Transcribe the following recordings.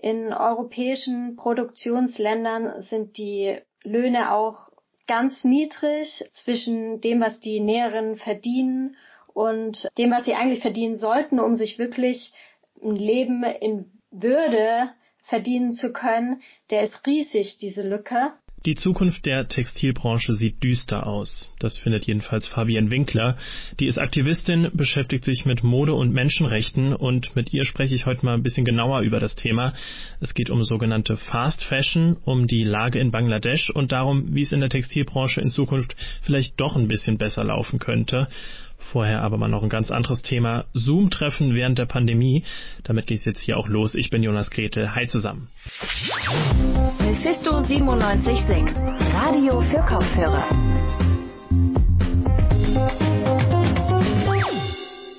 In europäischen Produktionsländern sind die Löhne auch ganz niedrig zwischen dem, was die Näherinnen verdienen und dem, was sie eigentlich verdienen sollten, um sich wirklich ein Leben in Würde verdienen zu können, der ist riesig, diese Lücke. Die Zukunft der Textilbranche sieht düster aus. Das findet jedenfalls Fabienne Winkler. Die ist Aktivistin, beschäftigt sich mit Mode und Menschenrechten und mit ihr spreche ich heute mal ein bisschen genauer über das Thema. Es geht um sogenannte Fast Fashion, um die Lage in Bangladesch und darum, wie es in der Textilbranche in Zukunft vielleicht doch ein bisschen besser laufen könnte. Vorher aber mal noch ein ganz anderes Thema. Zoom-Treffen während der Pandemie. Damit geht's jetzt hier auch los. Ich bin Jonas Gretel. Hi zusammen. Mephisto 97.6. Radio für Kopfhörer.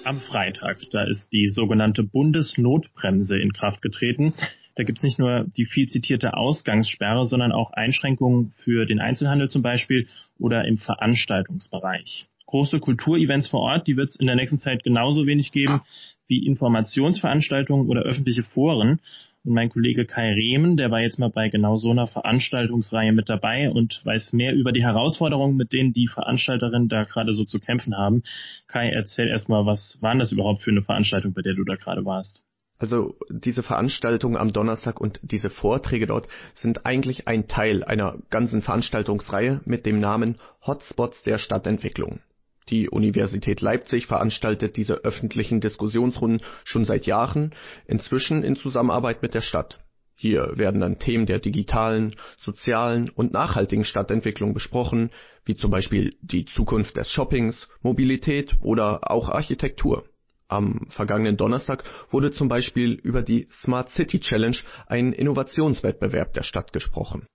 Am Freitag, da ist die sogenannte Bundesnotbremse in Kraft getreten. Da gibt's nicht nur die viel zitierte Ausgangssperre, sondern auch Einschränkungen für den Einzelhandel zum Beispiel oder im Veranstaltungsbereich große Kulturevents vor Ort, die wird es in der nächsten Zeit genauso wenig geben wie Informationsveranstaltungen oder öffentliche Foren. Und mein Kollege Kai Rehmen, der war jetzt mal bei genau so einer Veranstaltungsreihe mit dabei und weiß mehr über die Herausforderungen, mit denen die Veranstalterinnen da gerade so zu kämpfen haben. Kai, erzähl erstmal, was war das überhaupt für eine Veranstaltung, bei der du da gerade warst? Also diese Veranstaltung am Donnerstag und diese Vorträge dort sind eigentlich ein Teil einer ganzen Veranstaltungsreihe mit dem Namen Hotspots der Stadtentwicklung. Die Universität Leipzig veranstaltet diese öffentlichen Diskussionsrunden schon seit Jahren, inzwischen in Zusammenarbeit mit der Stadt. Hier werden dann Themen der digitalen, sozialen und nachhaltigen Stadtentwicklung besprochen, wie zum Beispiel die Zukunft des Shoppings, Mobilität oder auch Architektur. Am vergangenen Donnerstag wurde zum Beispiel über die Smart City Challenge, ein Innovationswettbewerb der Stadt, gesprochen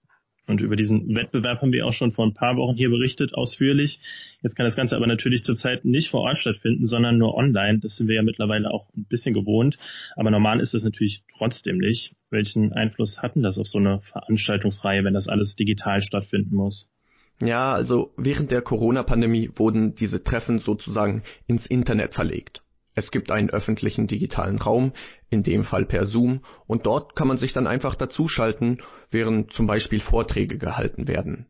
und über diesen Wettbewerb haben wir auch schon vor ein paar Wochen hier berichtet, ausführlich. Jetzt kann das Ganze aber natürlich zurzeit nicht vor Ort stattfinden, sondern nur online. Das sind wir ja mittlerweile auch ein bisschen gewohnt. Aber normal ist das natürlich trotzdem nicht. Welchen Einfluss hatten das auf so eine Veranstaltungsreihe, wenn das alles digital stattfinden muss? Ja, also während der Corona-Pandemie wurden diese Treffen sozusagen ins Internet verlegt. Es gibt einen öffentlichen digitalen Raum, in dem Fall per Zoom, und dort kann man sich dann einfach dazuschalten, während zum Beispiel Vorträge gehalten werden.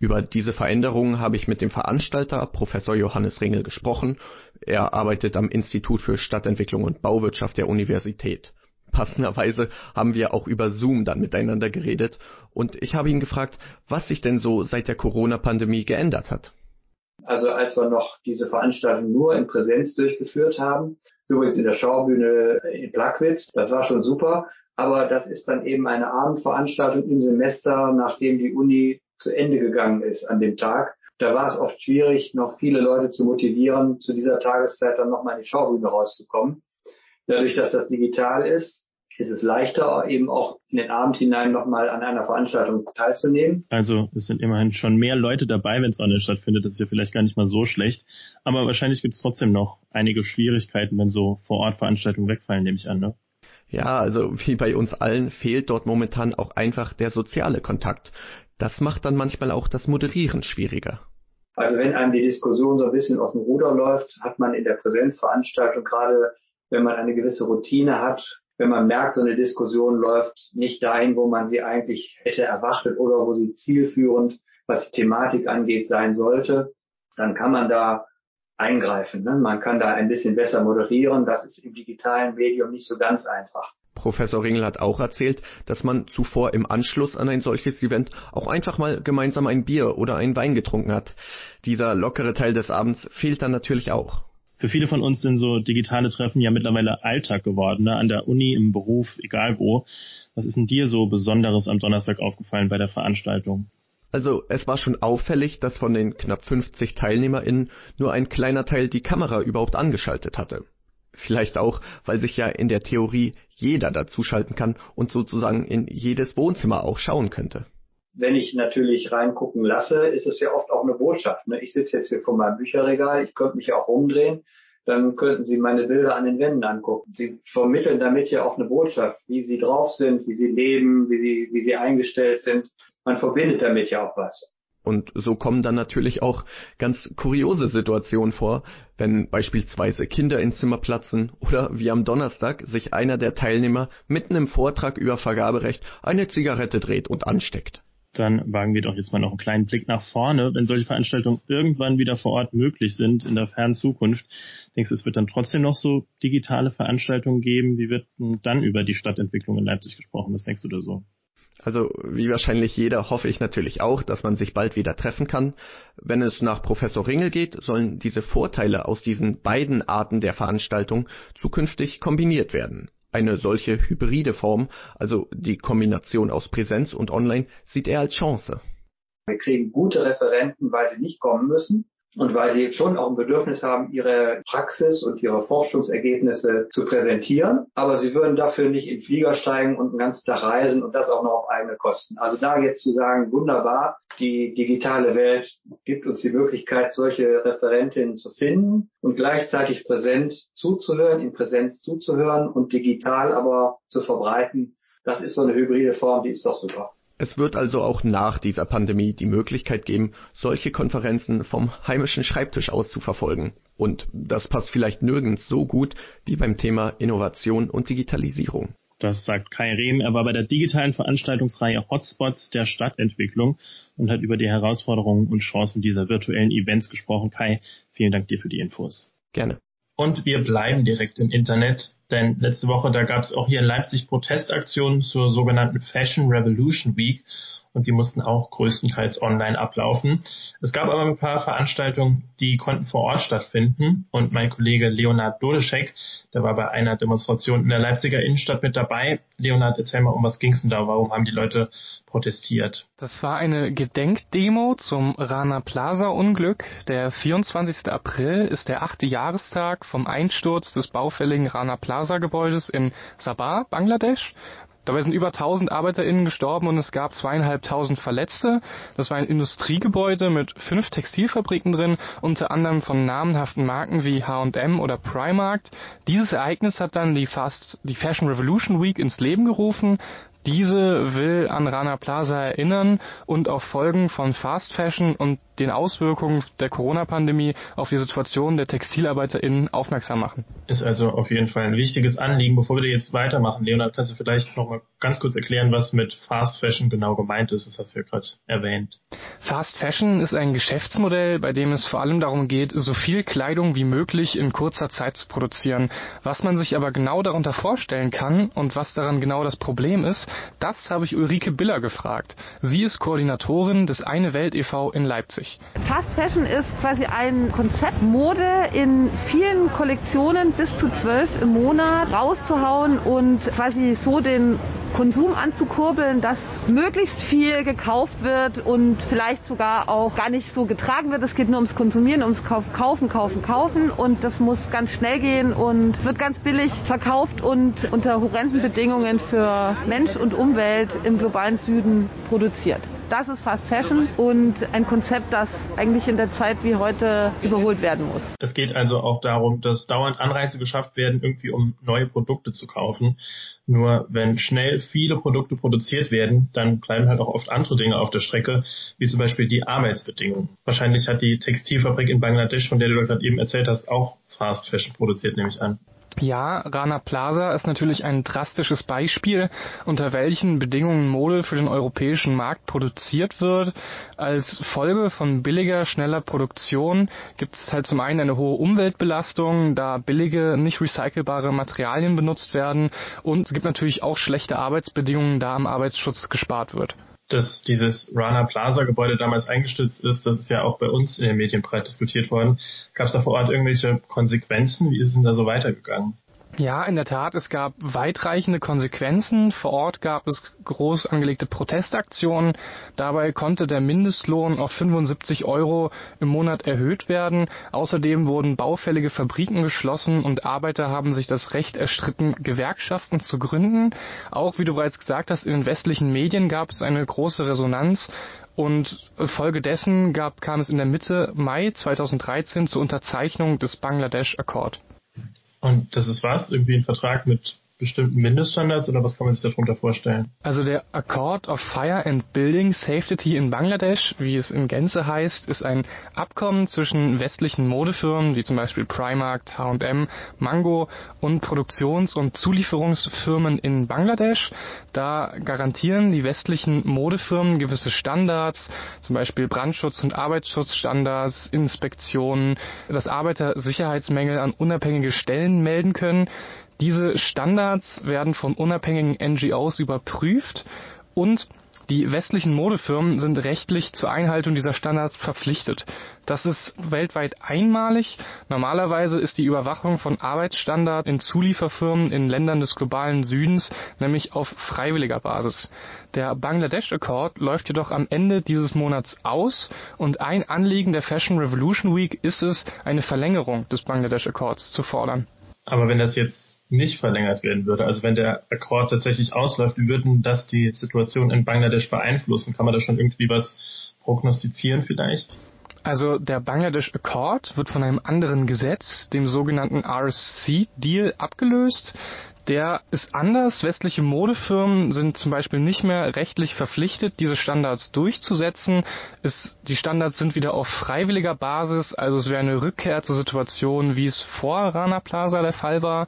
Über diese Veränderungen habe ich mit dem Veranstalter Professor Johannes Ringel gesprochen. Er arbeitet am Institut für Stadtentwicklung und Bauwirtschaft der Universität. Passenderweise haben wir auch über Zoom dann miteinander geredet und ich habe ihn gefragt, was sich denn so seit der Corona-Pandemie geändert hat. Also als wir noch diese Veranstaltung nur in Präsenz durchgeführt haben, übrigens in der Schaubühne in Plagwitz, das war schon super, aber das ist dann eben eine Abendveranstaltung im Semester, nachdem die Uni zu Ende gegangen ist an dem Tag. Da war es oft schwierig, noch viele Leute zu motivieren, zu dieser Tageszeit dann nochmal in die Schaubühne rauszukommen. Dadurch, dass das digital ist, ist es leichter, eben auch in den Abend hinein nochmal an einer Veranstaltung teilzunehmen. Also es sind immerhin schon mehr Leute dabei, wenn es online stattfindet. Das ist ja vielleicht gar nicht mal so schlecht. Aber wahrscheinlich gibt es trotzdem noch einige Schwierigkeiten, wenn so Vor-Ort-Veranstaltungen wegfallen, nehme ich an. Ne? Ja, also wie bei uns allen fehlt dort momentan auch einfach der soziale Kontakt. Das macht dann manchmal auch das Moderieren schwieriger. Also wenn einem die Diskussion so ein bisschen auf dem Ruder läuft, hat man in der Präsenzveranstaltung gerade, wenn man eine gewisse Routine hat, wenn man merkt, so eine Diskussion läuft nicht dahin, wo man sie eigentlich hätte erwartet oder wo sie zielführend, was die Thematik angeht, sein sollte, dann kann man da eingreifen. Ne? Man kann da ein bisschen besser moderieren. Das ist im digitalen Medium nicht so ganz einfach. Professor Ringel hat auch erzählt, dass man zuvor im Anschluss an ein solches Event auch einfach mal gemeinsam ein Bier oder einen Wein getrunken hat. Dieser lockere Teil des Abends fehlt dann natürlich auch für viele von uns sind so digitale Treffen ja mittlerweile Alltag geworden, ne? an der Uni, im Beruf, egal wo. Was ist denn dir so Besonderes am Donnerstag aufgefallen bei der Veranstaltung? Also es war schon auffällig, dass von den knapp 50 TeilnehmerInnen nur ein kleiner Teil die Kamera überhaupt angeschaltet hatte. Vielleicht auch, weil sich ja in der Theorie jeder dazuschalten kann und sozusagen in jedes Wohnzimmer auch schauen könnte wenn ich natürlich reingucken lasse, ist es ja oft auch eine Botschaft. Ne? Ich sitze jetzt hier vor meinem Bücherregal, ich könnte mich auch umdrehen, dann könnten Sie meine Bilder an den Wänden angucken. Sie vermitteln damit ja auch eine Botschaft, wie Sie drauf sind, wie Sie leben, wie Sie, wie Sie eingestellt sind. Man verbindet damit ja auch was. Und so kommen dann natürlich auch ganz kuriose Situationen vor, wenn beispielsweise Kinder ins Zimmer platzen oder wie am Donnerstag sich einer der Teilnehmer mitten im Vortrag über Vergaberecht eine Zigarette dreht und ansteckt. Dann wagen wir doch jetzt mal noch einen kleinen Blick nach vorne. Wenn solche Veranstaltungen irgendwann wieder vor Ort möglich sind in der fernen Zukunft, denkst du, es wird dann trotzdem noch so digitale Veranstaltungen geben? Wie wird dann über die Stadtentwicklung in Leipzig gesprochen? Was denkst du da so? Also wie wahrscheinlich jeder hoffe ich natürlich auch, dass man sich bald wieder treffen kann. Wenn es nach Professor Ringel geht, sollen diese Vorteile aus diesen beiden Arten der Veranstaltung zukünftig kombiniert werden. Eine solche hybride Form, also die Kombination aus Präsenz und Online, sieht er als Chance. Wir kriegen gute Referenten, weil sie nicht kommen müssen und weil sie schon auch ein Bedürfnis haben, ihre Praxis und ihre Forschungsergebnisse zu präsentieren. Aber sie würden dafür nicht in Flieger steigen und einen ganzen Tag reisen und das auch noch auf eigene Kosten. Also da jetzt zu sagen, wunderbar, die digitale Welt gibt uns die Möglichkeit, solche Referentinnen zu finden und gleichzeitig präsent zuzuhören, in Präsenz zuzuhören und digital aber zu verbreiten. Das ist so eine hybride Form, die ist doch super. Es wird also auch nach dieser Pandemie die Möglichkeit geben, solche Konferenzen vom heimischen Schreibtisch aus zu verfolgen. Und das passt vielleicht nirgends so gut wie beim Thema Innovation und Digitalisierung. Das sagt Kai Rehm. Er war bei der digitalen Veranstaltungsreihe Hotspots der Stadtentwicklung und hat über die Herausforderungen und Chancen dieser virtuellen Events gesprochen. Kai, vielen Dank dir für die Infos. Gerne. Und wir bleiben direkt im Internet, denn letzte Woche, da gab es auch hier in Leipzig Protestaktionen zur sogenannten Fashion Revolution Week und die mussten auch größtenteils online ablaufen. Es gab aber ein paar Veranstaltungen, die konnten vor Ort stattfinden und mein Kollege Leonard Dodeschek, der war bei einer Demonstration in der Leipziger Innenstadt mit dabei. Leonard, erzähl mal, um was ging es denn da? Warum haben die Leute protestiert? Das war eine Gedenkdemo zum Rana Plaza Unglück. Der 24. April ist der achte Jahrestag vom Einsturz des baufälligen Rana Plaza Gebäudes in Sabah, Bangladesch. Dabei sind über 1000 ArbeiterInnen gestorben und es gab zweieinhalbtausend Verletzte. Das war ein Industriegebäude mit fünf Textilfabriken drin, unter anderem von namenhaften Marken wie H&M oder Primark. Dieses Ereignis hat dann die Fast, die Fashion Revolution Week ins Leben gerufen. Diese will an Rana Plaza erinnern und auf Folgen von Fast Fashion und den Auswirkungen der Corona-Pandemie auf die Situation der TextilarbeiterInnen aufmerksam machen. Ist also auf jeden Fall ein wichtiges Anliegen. Bevor wir jetzt weitermachen, Leonard, kannst du vielleicht noch mal ganz kurz erklären, was mit Fast Fashion genau gemeint ist? Das hast du ja gerade erwähnt. Fast Fashion ist ein Geschäftsmodell, bei dem es vor allem darum geht, so viel Kleidung wie möglich in kurzer Zeit zu produzieren. Was man sich aber genau darunter vorstellen kann und was daran genau das Problem ist, das habe ich Ulrike Biller gefragt. Sie ist Koordinatorin des Eine Welt e.V. in Leipzig. Fast Fashion ist quasi ein Konzept, Mode in vielen Kollektionen bis zu zwölf im Monat rauszuhauen und quasi so den Konsum anzukurbeln, dass möglichst viel gekauft wird und vielleicht sogar auch gar nicht so getragen wird. Es geht nur ums Konsumieren, ums Kaufen, Kaufen, Kaufen und das muss ganz schnell gehen und wird ganz billig verkauft und unter horrenden Bedingungen für Mensch und Umwelt im globalen Süden produziert. Das ist Fast Fashion und ein Konzept, das eigentlich in der Zeit wie heute überholt werden muss. Es geht also auch darum, dass dauernd Anreize geschafft werden, irgendwie um neue Produkte zu kaufen. Nur wenn schnell viele Produkte produziert werden, dann bleiben halt auch oft andere Dinge auf der Strecke, wie zum Beispiel die Arbeitsbedingungen. Wahrscheinlich hat die Textilfabrik in Bangladesch, von der du gerade eben erzählt hast, auch Fast Fashion produziert, nehme ich an. Ja, Rana Plaza ist natürlich ein drastisches Beispiel, unter welchen Bedingungen Mode für den europäischen Markt produziert wird. Als Folge von billiger, schneller Produktion gibt es halt zum einen eine hohe Umweltbelastung, da billige, nicht recycelbare Materialien benutzt werden und es gibt natürlich auch schlechte Arbeitsbedingungen, da am Arbeitsschutz gespart wird dass dieses Rana Plaza Gebäude damals eingestürzt ist, das ist ja auch bei uns in den Medien breit diskutiert worden. Gab es da vor Ort irgendwelche Konsequenzen? Wie ist es denn da so weitergegangen? Ja, in der Tat, es gab weitreichende Konsequenzen. Vor Ort gab es groß angelegte Protestaktionen. Dabei konnte der Mindestlohn auf 75 Euro im Monat erhöht werden. Außerdem wurden baufällige Fabriken geschlossen und Arbeiter haben sich das Recht erstritten, Gewerkschaften zu gründen. Auch, wie du bereits gesagt hast, in den westlichen Medien gab es eine große Resonanz. Und folgedessen gab, kam es in der Mitte Mai 2013 zur Unterzeichnung des Bangladesch Accord. Und das ist was? Irgendwie ein Vertrag mit bestimmten Mindeststandards oder was kann man sich darunter vorstellen? Also der Accord of Fire and Building Safety in Bangladesch, wie es in Gänze heißt, ist ein Abkommen zwischen westlichen Modefirmen wie zum Beispiel Primark, H&M, Mango und Produktions- und Zulieferungsfirmen in Bangladesch. Da garantieren die westlichen Modefirmen gewisse Standards, zum Beispiel Brandschutz- und Arbeitsschutzstandards, Inspektionen, dass Arbeiter Sicherheitsmängel an unabhängige Stellen melden können. Diese Standards werden von unabhängigen NGOs überprüft und die westlichen Modefirmen sind rechtlich zur Einhaltung dieser Standards verpflichtet. Das ist weltweit einmalig. Normalerweise ist die Überwachung von Arbeitsstandards in Zulieferfirmen in Ländern des globalen Südens nämlich auf freiwilliger Basis. Der Bangladesh Accord läuft jedoch am Ende dieses Monats aus und ein Anliegen der Fashion Revolution Week ist es, eine Verlängerung des Bangladesh Accords zu fordern. Aber wenn das jetzt nicht verlängert werden würde, also wenn der Akkord tatsächlich ausläuft, wie würden das die Situation in Bangladesch beeinflussen? Kann man da schon irgendwie was prognostizieren vielleicht? Also der Bangladesh Accord wird von einem anderen Gesetz, dem sogenannten RSC Deal, abgelöst. Der ist anders. Westliche Modefirmen sind zum Beispiel nicht mehr rechtlich verpflichtet, diese Standards durchzusetzen. Es, die Standards sind wieder auf freiwilliger Basis, also es wäre eine Rückkehr zur Situation, wie es vor Rana Plaza der Fall war.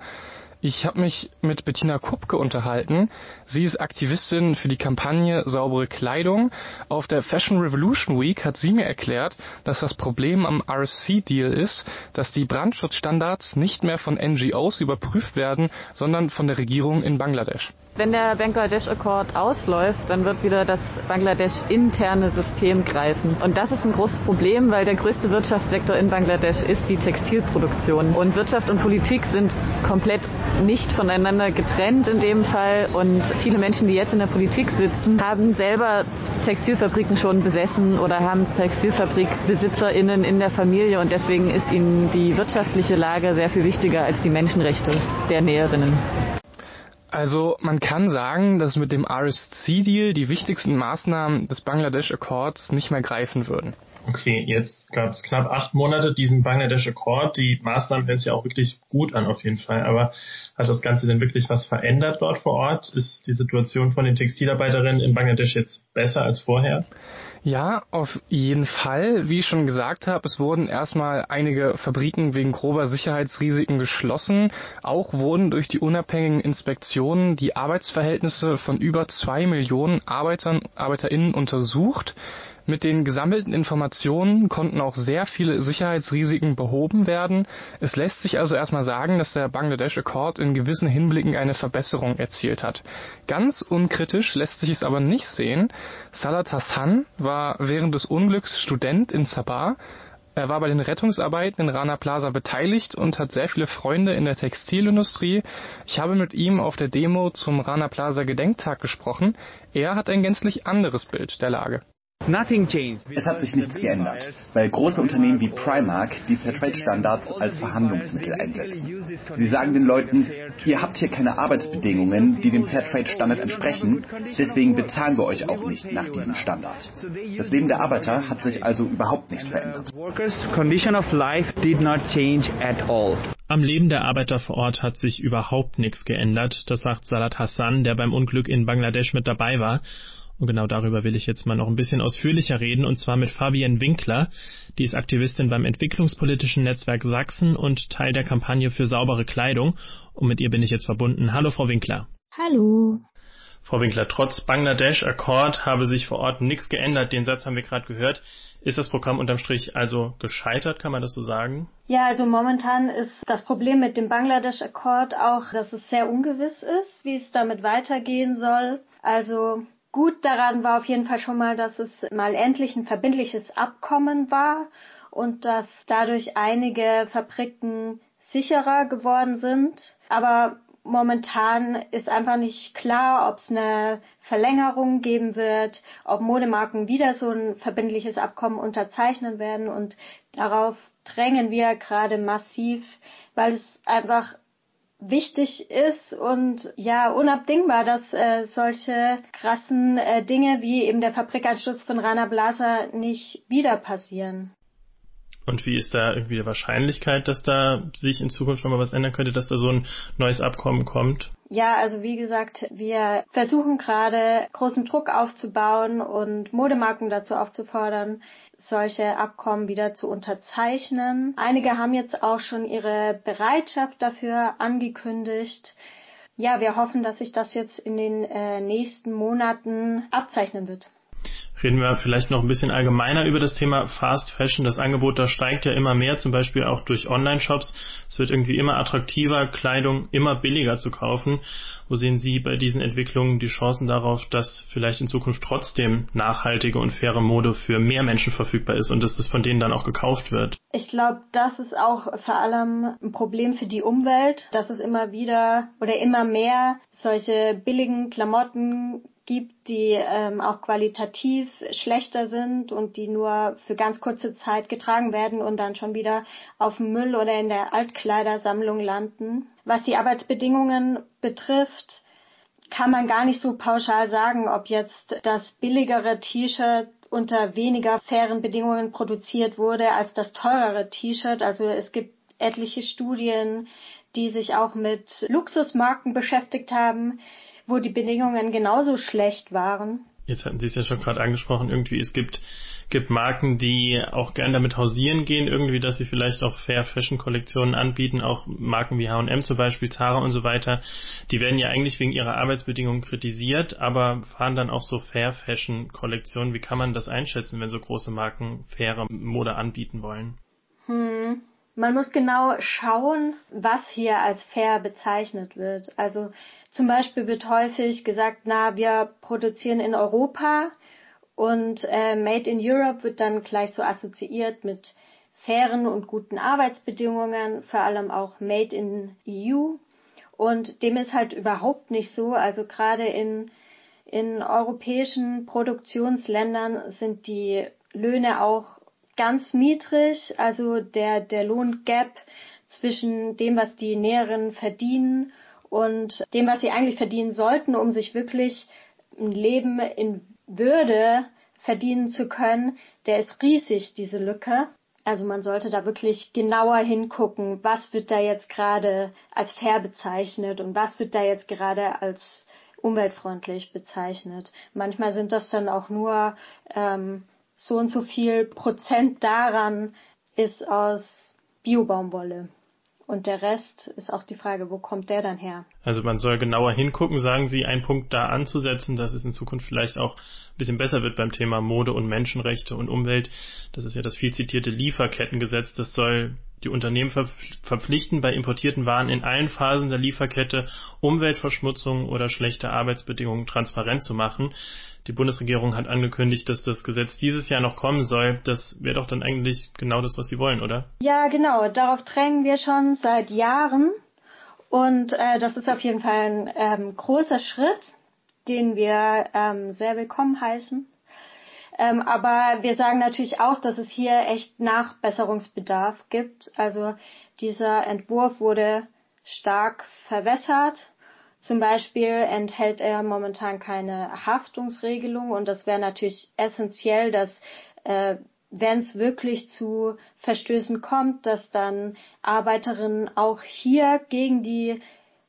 Ich habe mich mit Bettina Kupke unterhalten. Sie ist Aktivistin für die Kampagne Saubere Kleidung. Auf der Fashion Revolution Week hat sie mir erklärt, dass das Problem am RSC-Deal ist, dass die Brandschutzstandards nicht mehr von NGOs überprüft werden, sondern von der Regierung in Bangladesch. Wenn der Bangladesh Accord ausläuft, dann wird wieder das Bangladesch interne System greifen. Und das ist ein großes Problem, weil der größte Wirtschaftssektor in Bangladesch ist die Textilproduktion. Und Wirtschaft und Politik sind komplett nicht voneinander getrennt in dem Fall. Und viele Menschen, die jetzt in der Politik sitzen, haben selber Textilfabriken schon besessen oder haben Textilfabrikbesitzerinnen in der Familie. Und deswegen ist ihnen die wirtschaftliche Lage sehr viel wichtiger als die Menschenrechte der Näherinnen. Also man kann sagen, dass mit dem RSC-Deal die wichtigsten Maßnahmen des Bangladesh Accords nicht mehr greifen würden. Okay, jetzt gab es knapp acht Monate diesen Bangladesh Accord. Die Maßnahmen hören sich ja auch wirklich gut an auf jeden Fall. Aber hat das Ganze denn wirklich was verändert dort vor Ort? Ist die Situation von den Textilarbeiterinnen in Bangladesch jetzt besser als vorher? Ja, auf jeden Fall. Wie ich schon gesagt habe, es wurden erstmal einige Fabriken wegen grober Sicherheitsrisiken geschlossen. Auch wurden durch die unabhängigen Inspektionen die Arbeitsverhältnisse von über zwei Millionen Arbeitern, ArbeiterInnen untersucht. Mit den gesammelten Informationen konnten auch sehr viele Sicherheitsrisiken behoben werden. Es lässt sich also erstmal sagen, dass der Bangladesh Accord in gewissen Hinblicken eine Verbesserung erzielt hat. Ganz unkritisch lässt sich es aber nicht sehen. Salat Hassan war während des Unglücks Student in Sabah. Er war bei den Rettungsarbeiten in Rana Plaza beteiligt und hat sehr viele Freunde in der Textilindustrie. Ich habe mit ihm auf der Demo zum Rana Plaza Gedenktag gesprochen. Er hat ein gänzlich anderes Bild der Lage. Es hat sich nichts geändert, weil große Unternehmen wie Primark die Fairtrade-Standards als Verhandlungsmittel einsetzen. Sie sagen den Leuten, ihr habt hier keine Arbeitsbedingungen, die dem Fairtrade-Standard entsprechen, deswegen bezahlen wir euch auch nicht nach diesem Standard. Das Leben der Arbeiter hat sich also überhaupt nicht verändert. Am Leben der Arbeiter vor Ort hat sich überhaupt nichts geändert, das sagt Salat Hassan, der beim Unglück in Bangladesch mit dabei war. Und genau darüber will ich jetzt mal noch ein bisschen ausführlicher reden, und zwar mit Fabienne Winkler. Die ist Aktivistin beim Entwicklungspolitischen Netzwerk Sachsen und Teil der Kampagne für saubere Kleidung. Und mit ihr bin ich jetzt verbunden. Hallo, Frau Winkler. Hallo. Frau Winkler, trotz Bangladesch Akkord habe sich vor Ort nichts geändert. Den Satz haben wir gerade gehört. Ist das Programm unterm Strich also gescheitert, kann man das so sagen? Ja, also momentan ist das Problem mit dem Bangladesch Akkord auch, dass es sehr ungewiss ist, wie es damit weitergehen soll. Also Gut daran war auf jeden Fall schon mal, dass es mal endlich ein verbindliches Abkommen war und dass dadurch einige Fabriken sicherer geworden sind. Aber momentan ist einfach nicht klar, ob es eine Verlängerung geben wird, ob Modemarken wieder so ein verbindliches Abkommen unterzeichnen werden und darauf drängen wir gerade massiv, weil es einfach wichtig ist und ja unabdingbar, dass äh, solche krassen äh, Dinge wie eben der Fabrikanschluss von Rana Blaser nicht wieder passieren. Und wie ist da irgendwie die Wahrscheinlichkeit, dass da sich in Zukunft nochmal was ändern könnte, dass da so ein neues Abkommen kommt? Ja, also wie gesagt, wir versuchen gerade großen Druck aufzubauen und Modemarken dazu aufzufordern, solche Abkommen wieder zu unterzeichnen. Einige haben jetzt auch schon ihre Bereitschaft dafür angekündigt. Ja, wir hoffen, dass sich das jetzt in den äh, nächsten Monaten abzeichnen wird reden wir vielleicht noch ein bisschen allgemeiner über das Thema Fast Fashion. Das Angebot da steigt ja immer mehr, zum Beispiel auch durch Online-Shops. Es wird irgendwie immer attraktiver, Kleidung immer billiger zu kaufen. Wo sehen Sie bei diesen Entwicklungen die Chancen darauf, dass vielleicht in Zukunft trotzdem nachhaltige und faire Mode für mehr Menschen verfügbar ist und dass das von denen dann auch gekauft wird? Ich glaube, das ist auch vor allem ein Problem für die Umwelt, dass es immer wieder oder immer mehr solche billigen Klamotten gibt, die ähm, auch qualitativ schlechter sind und die nur für ganz kurze Zeit getragen werden und dann schon wieder auf dem Müll oder in der Altkleidersammlung landen. Was die Arbeitsbedingungen betrifft, kann man gar nicht so pauschal sagen, ob jetzt das billigere T-Shirt unter weniger fairen Bedingungen produziert wurde als das teurere T-Shirt. Also es gibt etliche Studien, die sich auch mit Luxusmarken beschäftigt haben, wo die Bedingungen genauso schlecht waren. Jetzt hatten Sie es ja schon gerade angesprochen, irgendwie es gibt, gibt Marken, die auch gern damit hausieren gehen, irgendwie, dass sie vielleicht auch Fair Fashion Kollektionen anbieten, auch Marken wie H&M zum Beispiel, Zara und so weiter. Die werden ja eigentlich wegen ihrer Arbeitsbedingungen kritisiert, aber fahren dann auch so Fair Fashion Kollektionen. Wie kann man das einschätzen, wenn so große Marken faire Mode anbieten wollen? Hm. Man muss genau schauen, was hier als fair bezeichnet wird. Also zum Beispiel wird häufig gesagt, na, wir produzieren in Europa und äh, Made in Europe wird dann gleich so assoziiert mit fairen und guten Arbeitsbedingungen, vor allem auch Made in EU. Und dem ist halt überhaupt nicht so. Also gerade in, in europäischen Produktionsländern sind die Löhne auch ganz niedrig, also der, der Lohngap zwischen dem, was die Näheren verdienen und dem, was sie eigentlich verdienen sollten, um sich wirklich ein Leben in Würde verdienen zu können, der ist riesig, diese Lücke. Also man sollte da wirklich genauer hingucken, was wird da jetzt gerade als fair bezeichnet und was wird da jetzt gerade als umweltfreundlich bezeichnet. Manchmal sind das dann auch nur ähm, so und so viel Prozent daran ist aus Biobaumwolle. Und der Rest ist auch die Frage, wo kommt der dann her? Also man soll genauer hingucken, sagen Sie, einen Punkt da anzusetzen, dass es in Zukunft vielleicht auch ein bisschen besser wird beim Thema Mode und Menschenrechte und Umwelt. Das ist ja das viel zitierte Lieferkettengesetz. Das soll die Unternehmen verpflichten, bei importierten Waren in allen Phasen der Lieferkette Umweltverschmutzung oder schlechte Arbeitsbedingungen transparent zu machen. Die Bundesregierung hat angekündigt, dass das Gesetz dieses Jahr noch kommen soll. Das wäre doch dann eigentlich genau das, was Sie wollen, oder? Ja, genau. Darauf drängen wir schon seit Jahren. Und äh, das ist auf jeden Fall ein ähm, großer Schritt, den wir ähm, sehr willkommen heißen. Ähm, aber wir sagen natürlich auch, dass es hier echt Nachbesserungsbedarf gibt. Also dieser Entwurf wurde stark verwässert zum Beispiel enthält er momentan keine Haftungsregelung und das wäre natürlich essentiell, dass äh, wenn es wirklich zu Verstößen kommt, dass dann Arbeiterinnen auch hier gegen die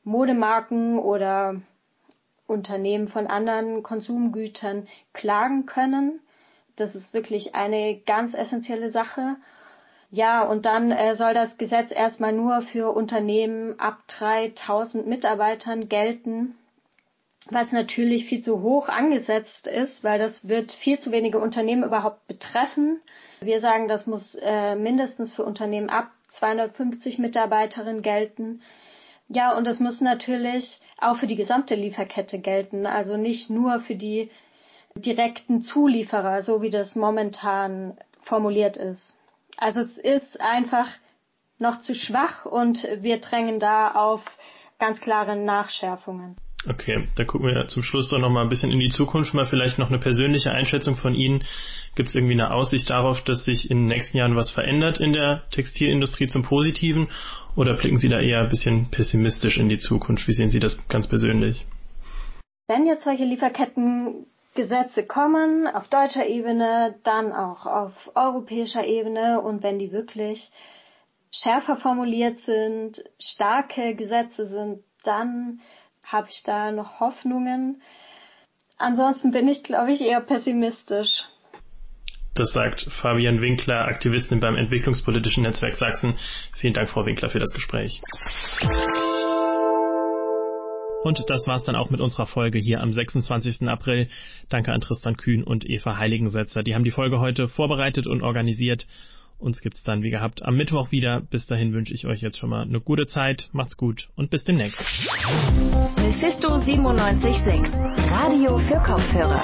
Modemarken oder Unternehmen von anderen Konsumgütern klagen können. Das ist wirklich eine ganz essentielle Sache. Ja, und dann äh, soll das Gesetz erstmal nur für Unternehmen ab 3000 Mitarbeitern gelten, was natürlich viel zu hoch angesetzt ist, weil das wird viel zu wenige Unternehmen überhaupt betreffen. Wir sagen, das muss äh, mindestens für Unternehmen ab 250 Mitarbeiterinnen gelten. Ja, und das muss natürlich auch für die gesamte Lieferkette gelten, also nicht nur für die direkten Zulieferer, so wie das momentan formuliert ist. Also es ist einfach noch zu schwach und wir drängen da auf ganz klare Nachschärfungen. Okay, da gucken wir zum Schluss doch noch mal ein bisschen in die Zukunft, mal vielleicht noch eine persönliche Einschätzung von Ihnen. Gibt es irgendwie eine Aussicht darauf, dass sich in den nächsten Jahren was verändert in der Textilindustrie zum Positiven? Oder blicken Sie da eher ein bisschen pessimistisch in die Zukunft? Wie sehen Sie das ganz persönlich? Wenn jetzt solche Lieferketten Gesetze kommen, auf deutscher Ebene, dann auch auf europäischer Ebene und wenn die wirklich schärfer formuliert sind, starke Gesetze sind, dann habe ich da noch Hoffnungen. Ansonsten bin ich, glaube ich, eher pessimistisch. Das sagt Fabian Winkler, Aktivistin beim Entwicklungspolitischen Netzwerk Sachsen. Vielen Dank, Frau Winkler, für das Gespräch. Und das war's dann auch mit unserer Folge hier am 26. April. Danke an Tristan Kühn und Eva Heiligensetzer. Die haben die Folge heute vorbereitet und organisiert. Uns gibt's dann wie gehabt am Mittwoch wieder. Bis dahin wünsche ich euch jetzt schon mal eine gute Zeit. Macht's gut und bis demnächst. Mephisto 976, Radio für Kopfhörer.